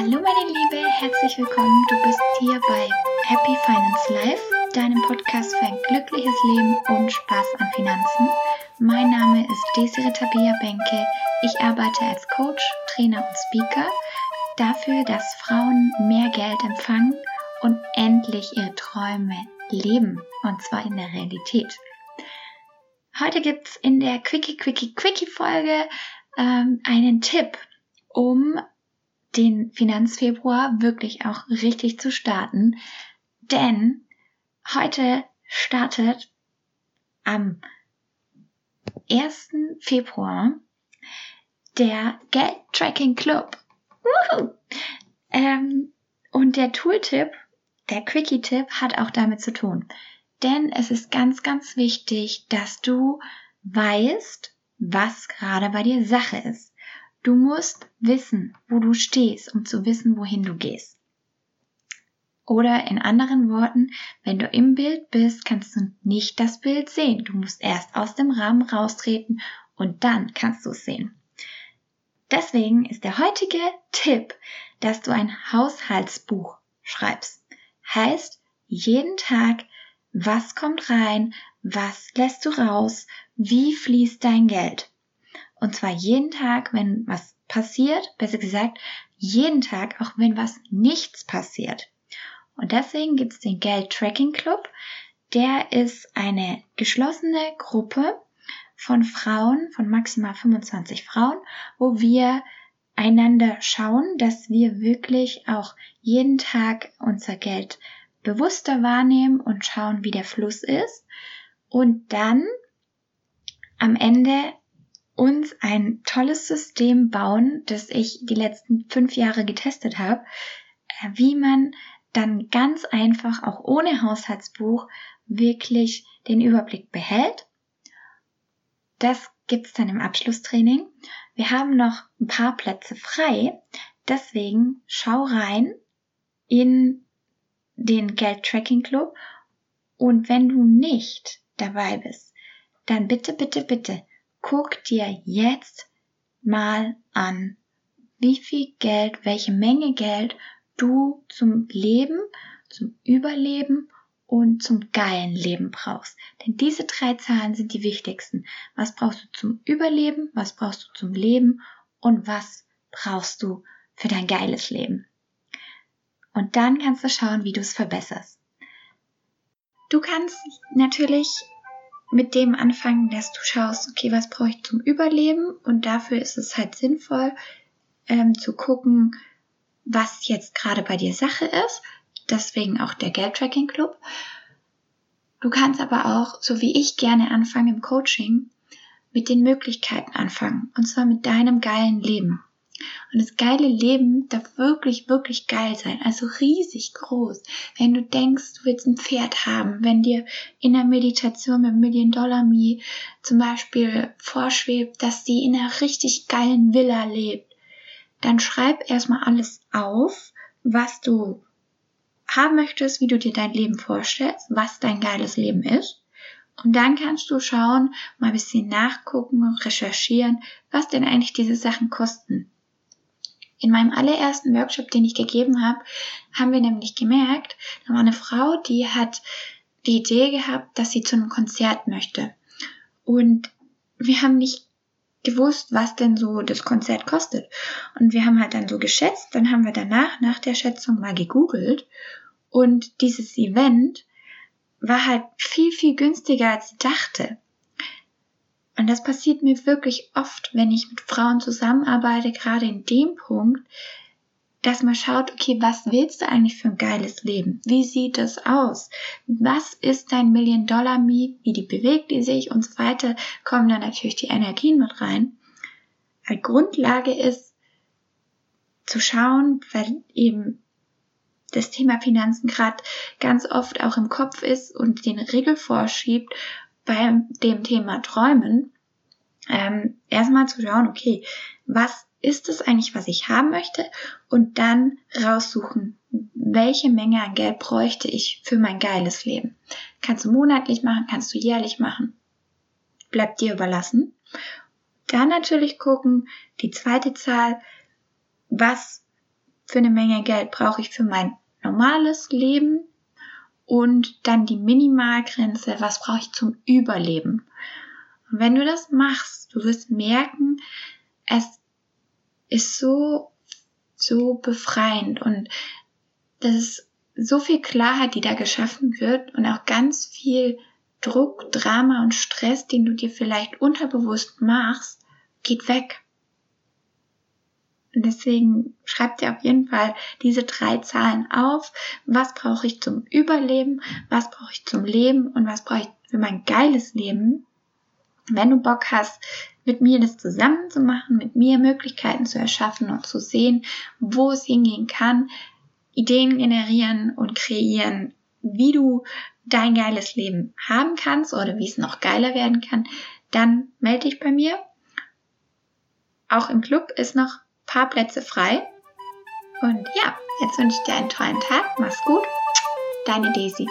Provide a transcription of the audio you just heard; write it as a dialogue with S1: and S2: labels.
S1: Hallo meine Liebe, herzlich willkommen. Du bist hier bei Happy Finance Life, deinem Podcast für ein glückliches Leben und Spaß an Finanzen. Mein Name ist Desiree Tabea Benke. Ich arbeite als Coach, Trainer und Speaker dafür, dass Frauen mehr Geld empfangen und endlich ihre Träume leben, und zwar in der Realität. Heute gibt's in der Quickie Quickie Quickie Folge ähm, einen Tipp, um den Finanzfebruar wirklich auch richtig zu starten. Denn heute startet am 1. Februar der Geldtracking Club. Ähm, und der Tooltip, der Quickie-Tipp hat auch damit zu tun. Denn es ist ganz, ganz wichtig, dass du weißt, was gerade bei dir Sache ist. Du musst wissen, wo du stehst, um zu wissen, wohin du gehst. Oder in anderen Worten, wenn du im Bild bist, kannst du nicht das Bild sehen. Du musst erst aus dem Rahmen raustreten und dann kannst du es sehen. Deswegen ist der heutige Tipp, dass du ein Haushaltsbuch schreibst. Heißt, jeden Tag, was kommt rein, was lässt du raus, wie fließt dein Geld. Und zwar jeden Tag, wenn was passiert, besser gesagt, jeden Tag, auch wenn was nichts passiert. Und deswegen gibt es den Geld Tracking Club. Der ist eine geschlossene Gruppe von Frauen, von maximal 25 Frauen, wo wir einander schauen, dass wir wirklich auch jeden Tag unser Geld bewusster wahrnehmen und schauen, wie der Fluss ist. Und dann am Ende uns ein tolles System bauen, das ich die letzten fünf Jahre getestet habe, äh, wie man dann ganz einfach auch ohne Haushaltsbuch wirklich den Überblick behält. Das gibt's dann im Abschlusstraining. Wir haben noch ein paar Plätze frei, deswegen schau rein in den Geld Tracking Club und wenn du nicht dabei bist, dann bitte, bitte, bitte guck dir jetzt mal an, wie viel Geld, welche Menge Geld du zum Leben, zum Überleben und zum geilen Leben brauchst. Denn diese drei Zahlen sind die wichtigsten. Was brauchst du zum Überleben, was brauchst du zum Leben und was brauchst du für dein geiles Leben. Und dann kannst du schauen, wie du es verbesserst. Du kannst natürlich mit dem anfangen, dass du schaust, okay, was brauche ich zum Überleben? Und dafür ist es halt sinnvoll ähm, zu gucken, was jetzt gerade bei dir Sache ist. Deswegen auch der Geldtracking Club. Du kannst aber auch, so wie ich gerne anfangen im Coaching, mit den Möglichkeiten anfangen. Und zwar mit deinem geilen Leben. Und das geile Leben darf wirklich, wirklich geil sein. Also riesig groß. Wenn du denkst, du willst ein Pferd haben, wenn dir in der Meditation mit Million Dollar Me zum Beispiel vorschwebt, dass die in einer richtig geilen Villa lebt, dann schreib erstmal alles auf, was du haben möchtest, wie du dir dein Leben vorstellst, was dein geiles Leben ist. Und dann kannst du schauen, mal ein bisschen nachgucken und recherchieren, was denn eigentlich diese Sachen kosten. In meinem allerersten Workshop, den ich gegeben habe, haben wir nämlich gemerkt, da war eine Frau, die hat die Idee gehabt, dass sie zu einem Konzert möchte. Und wir haben nicht gewusst, was denn so das Konzert kostet. Und wir haben halt dann so geschätzt, dann haben wir danach, nach der Schätzung mal gegoogelt und dieses Event war halt viel, viel günstiger als sie dachte. Und das passiert mir wirklich oft, wenn ich mit Frauen zusammenarbeite, gerade in dem Punkt, dass man schaut, okay, was willst du eigentlich für ein geiles Leben? Wie sieht das aus? Was ist dein Million-Dollar-Me? Wie die bewegt die sich und so weiter? Kommen dann natürlich die Energien mit rein. Weil Grundlage ist zu schauen, weil eben das Thema Finanzen gerade ganz oft auch im Kopf ist und den Regel vorschiebt, bei dem Thema Träumen ähm, erstmal zu schauen, okay, was ist es eigentlich, was ich haben möchte und dann raussuchen, welche Menge an Geld bräuchte ich für mein geiles Leben. Kannst du monatlich machen, kannst du jährlich machen. Bleibt dir überlassen. Dann natürlich gucken, die zweite Zahl, was für eine Menge Geld brauche ich für mein normales Leben und dann die Minimalgrenze, was brauche ich zum Überleben. Und wenn du das machst, du wirst merken, es ist so, so befreiend und das ist so viel Klarheit, die da geschaffen wird und auch ganz viel Druck, Drama und Stress, den du dir vielleicht unterbewusst machst, geht weg. Und deswegen schreib dir auf jeden Fall diese drei Zahlen auf. Was brauche ich zum Überleben? Was brauche ich zum Leben? Und was brauche ich für mein geiles Leben? Wenn du Bock hast, mit mir das zusammen zu machen, mit mir Möglichkeiten zu erschaffen und zu sehen, wo es hingehen kann, Ideen generieren und kreieren, wie du dein geiles Leben haben kannst oder wie es noch geiler werden kann, dann melde dich bei mir. Auch im Club ist noch paar Plätze frei. Und ja, jetzt wünsche ich dir einen tollen Tag. Mach's gut. Deine Daisy.